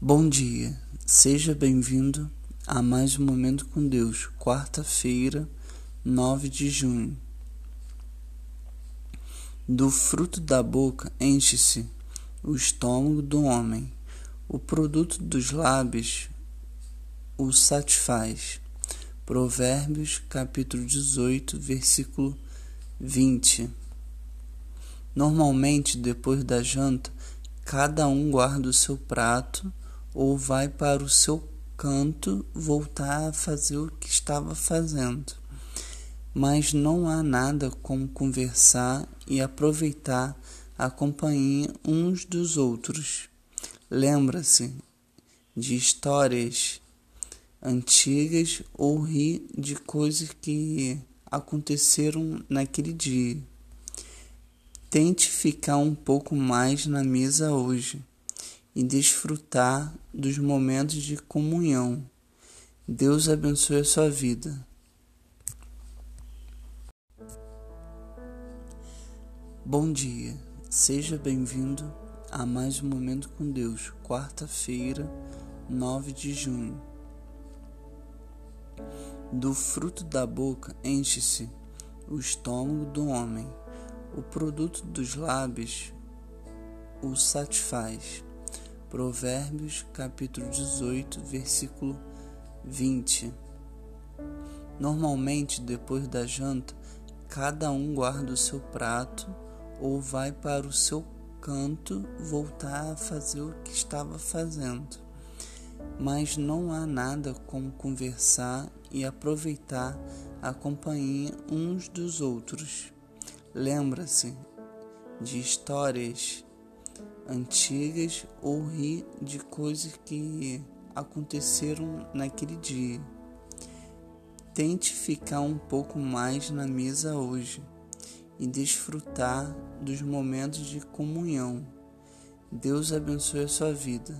Bom dia, seja bem-vindo a mais um Momento com Deus, quarta-feira, 9 de junho. Do fruto da boca enche-se o estômago do homem, o produto dos lábios o satisfaz. Provérbios, capítulo 18, versículo 20. Normalmente, depois da janta, cada um guarda o seu prato ou vai para o seu canto voltar a fazer o que estava fazendo. Mas não há nada como conversar e aproveitar a companhia uns dos outros. Lembra-se de histórias antigas ou ri de coisas que aconteceram naquele dia. Tente ficar um pouco mais na mesa hoje e desfrutar dos momentos de comunhão. Deus abençoe a sua vida. Bom dia, seja bem-vindo a mais um Momento com Deus, quarta-feira, 9 de junho. Do fruto da boca enche-se o estômago do homem o produto dos lábios o satisfaz. Provérbios capítulo 18, versículo 20. Normalmente, depois da janta, cada um guarda o seu prato ou vai para o seu canto voltar a fazer o que estava fazendo. Mas não há nada como conversar e aproveitar a companhia uns dos outros. Lembra-se de histórias antigas ou ri de coisas que aconteceram naquele dia. Tente ficar um pouco mais na mesa hoje e desfrutar dos momentos de comunhão. Deus abençoe a sua vida.